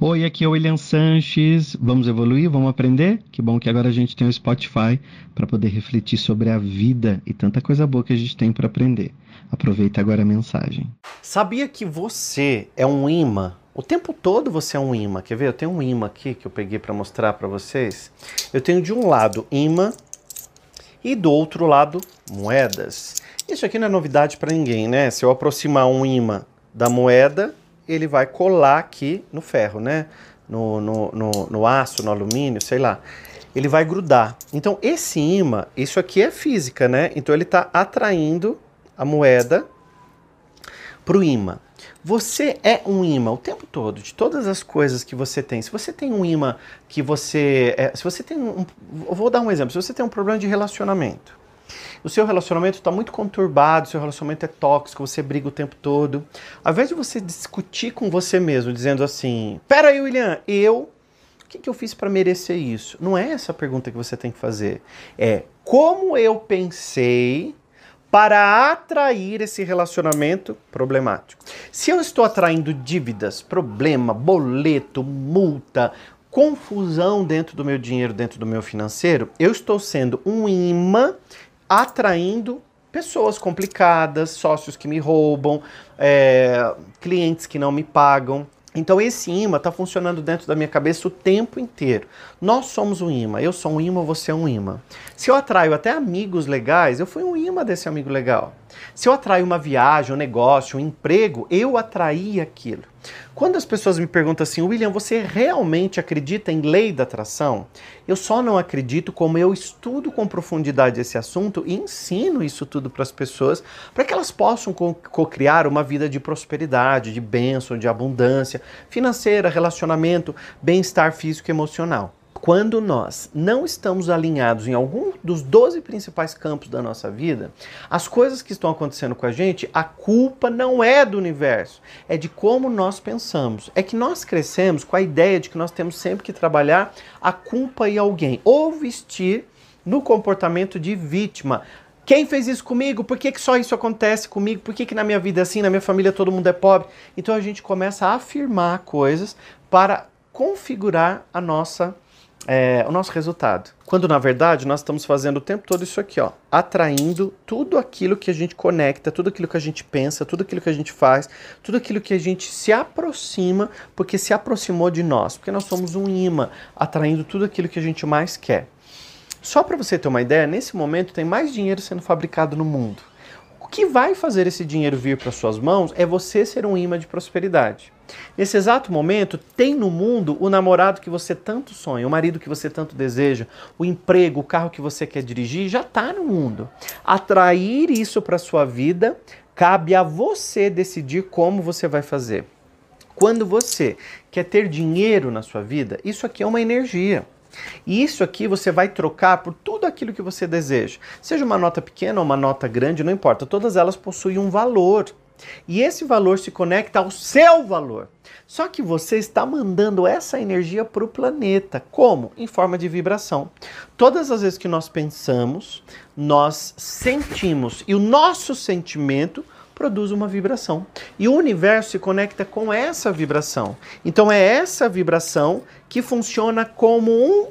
Oi, aqui é o William Sanches. Vamos evoluir? Vamos aprender? Que bom que agora a gente tem o Spotify para poder refletir sobre a vida e tanta coisa boa que a gente tem para aprender. Aproveita agora a mensagem. Sabia que você é um imã? O tempo todo você é um imã. Quer ver? Eu tenho um imã aqui que eu peguei para mostrar para vocês. Eu tenho de um lado imã e do outro lado moedas. Isso aqui não é novidade para ninguém, né? Se eu aproximar um imã da moeda, ele vai colar aqui no ferro, né? No, no, no, no aço, no alumínio, sei lá. Ele vai grudar. Então, esse imã, isso aqui é física, né? Então, ele está atraindo a moeda para o imã. Você é um imã o tempo todo, de todas as coisas que você tem. Se você tem um imã que você. É, se você tem um. Vou dar um exemplo. Se você tem um problema de relacionamento, o seu relacionamento está muito conturbado, seu relacionamento é tóxico, você briga o tempo todo. Ao invés de você discutir com você mesmo, dizendo assim: Pera aí, William, eu. O que, que eu fiz para merecer isso? Não é essa a pergunta que você tem que fazer. É como eu pensei para atrair esse relacionamento problemático. Se eu estou atraindo dívidas, problema, boleto, multa, confusão dentro do meu dinheiro, dentro do meu financeiro, eu estou sendo um imã atraindo pessoas complicadas, sócios que me roubam, é, clientes que não me pagam. Então esse imã está funcionando dentro da minha cabeça o tempo inteiro. Nós somos um imã. Eu sou um imã, você é um imã. Se eu atraio até amigos legais, eu fui um imã desse amigo legal. Se eu atraio uma viagem, um negócio, um emprego, eu atraí aquilo. Quando as pessoas me perguntam assim, William, você realmente acredita em lei da atração? Eu só não acredito como eu estudo com profundidade esse assunto e ensino isso tudo para as pessoas, para que elas possam co-criar uma vida de prosperidade, de bênção, de abundância financeira, relacionamento, bem-estar físico e emocional. Quando nós não estamos alinhados em algum dos 12 principais campos da nossa vida, as coisas que estão acontecendo com a gente, a culpa não é do universo, é de como nós pensamos. É que nós crescemos com a ideia de que nós temos sempre que trabalhar a culpa em alguém ou vestir no comportamento de vítima. Quem fez isso comigo? Por que, que só isso acontece comigo? Por que, que na minha vida é assim, na minha família todo mundo é pobre? Então a gente começa a afirmar coisas para configurar a nossa é, o nosso resultado. Quando na verdade nós estamos fazendo o tempo todo isso aqui, ó, atraindo tudo aquilo que a gente conecta, tudo aquilo que a gente pensa, tudo aquilo que a gente faz, tudo aquilo que a gente se aproxima, porque se aproximou de nós, porque nós somos um imã, atraindo tudo aquilo que a gente mais quer. Só para você ter uma ideia, nesse momento tem mais dinheiro sendo fabricado no mundo. O que vai fazer esse dinheiro vir para suas mãos é você ser um imã de prosperidade. Nesse exato momento, tem no mundo o namorado que você tanto sonha, o marido que você tanto deseja, o emprego, o carro que você quer dirigir, já está no mundo. Atrair isso para sua vida, cabe a você decidir como você vai fazer. Quando você quer ter dinheiro na sua vida, isso aqui é uma energia. E isso aqui você vai trocar por tudo aquilo que você deseja. Seja uma nota pequena ou uma nota grande, não importa. Todas elas possuem um valor. E esse valor se conecta ao seu valor. Só que você está mandando essa energia para o planeta. Como? Em forma de vibração. Todas as vezes que nós pensamos, nós sentimos. E o nosso sentimento produz uma vibração. E o universo se conecta com essa vibração. Então é essa vibração que funciona como um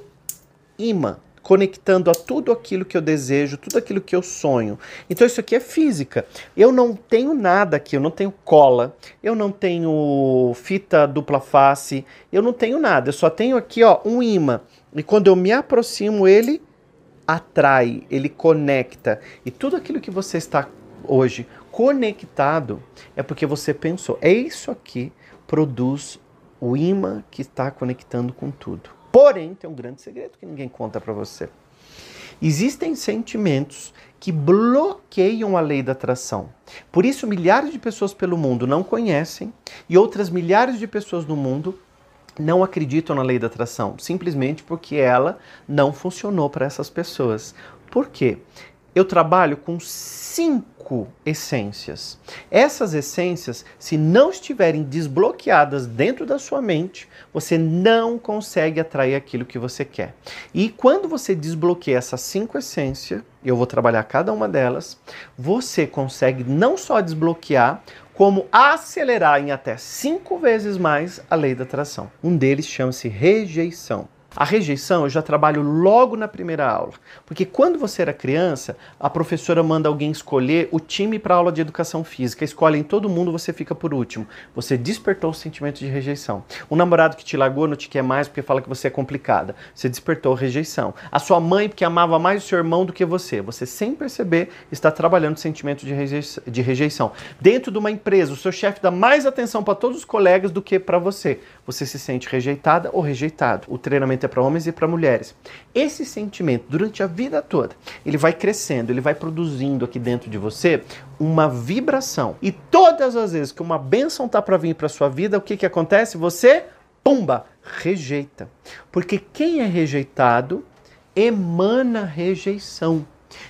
imã, conectando a tudo aquilo que eu desejo, tudo aquilo que eu sonho. Então isso aqui é física. Eu não tenho nada aqui, eu não tenho cola, eu não tenho fita dupla face, eu não tenho nada. Eu só tenho aqui, ó, um imã. E quando eu me aproximo, ele atrai, ele conecta. E tudo aquilo que você está hoje conectado é porque você pensou. É isso aqui produz o imã que está conectando com tudo. Porém, tem um grande segredo que ninguém conta para você. Existem sentimentos que bloqueiam a lei da atração. Por isso, milhares de pessoas pelo mundo não conhecem e outras milhares de pessoas no mundo não acreditam na lei da atração, simplesmente porque ela não funcionou para essas pessoas. Por quê? Eu trabalho com cinco essências. Essas essências, se não estiverem desbloqueadas dentro da sua mente, você não consegue atrair aquilo que você quer. E quando você desbloqueia essas cinco essências, eu vou trabalhar cada uma delas, você consegue não só desbloquear, como acelerar em até cinco vezes mais a lei da atração. Um deles chama-se rejeição. A rejeição eu já trabalho logo na primeira aula, porque quando você era criança, a professora manda alguém escolher o time para aula de educação física, escolhem todo mundo, você fica por último. Você despertou o sentimento de rejeição. O namorado que te largou não te quer mais porque fala que você é complicada, você despertou rejeição. A sua mãe porque amava mais o seu irmão do que você, você sem perceber está trabalhando o sentimento de rejeição. De rejeição. Dentro de uma empresa, o seu chefe dá mais atenção para todos os colegas do que para você. Você se sente rejeitada ou rejeitado. O treinamento é para homens e para mulheres. Esse sentimento, durante a vida toda, ele vai crescendo, ele vai produzindo aqui dentro de você uma vibração. E todas as vezes que uma bênção tá para vir para sua vida, o que que acontece? Você, pumba, rejeita. Porque quem é rejeitado emana rejeição.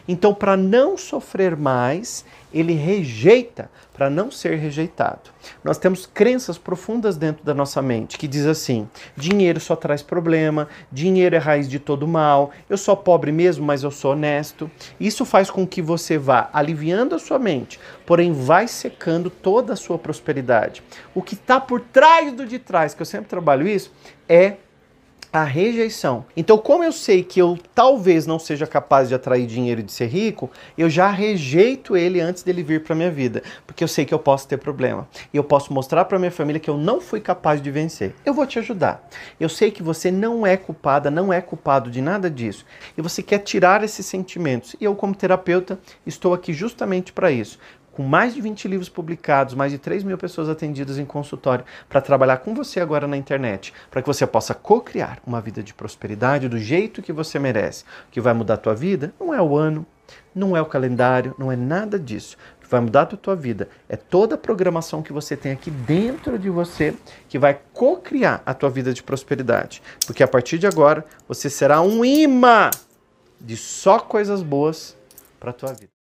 Então, para não sofrer mais, ele rejeita para não ser rejeitado. Nós temos crenças profundas dentro da nossa mente que diz assim: dinheiro só traz problema, dinheiro é raiz de todo mal, eu sou pobre mesmo, mas eu sou honesto. Isso faz com que você vá aliviando a sua mente, porém vai secando toda a sua prosperidade. O que está por trás do de trás, que eu sempre trabalho isso, é a rejeição. Então, como eu sei que eu talvez não seja capaz de atrair dinheiro e de ser rico, eu já rejeito ele antes dele vir para minha vida, porque eu sei que eu posso ter problema. E eu posso mostrar para minha família que eu não fui capaz de vencer. Eu vou te ajudar. Eu sei que você não é culpada, não é culpado de nada disso. E você quer tirar esses sentimentos. E eu, como terapeuta, estou aqui justamente para isso com mais de 20 livros publicados, mais de 3 mil pessoas atendidas em consultório, para trabalhar com você agora na internet, para que você possa co-criar uma vida de prosperidade do jeito que você merece. O que vai mudar a tua vida não é o ano, não é o calendário, não é nada disso. O que vai mudar a tua vida é toda a programação que você tem aqui dentro de você que vai co-criar a tua vida de prosperidade. Porque a partir de agora você será um imã de só coisas boas para a tua vida.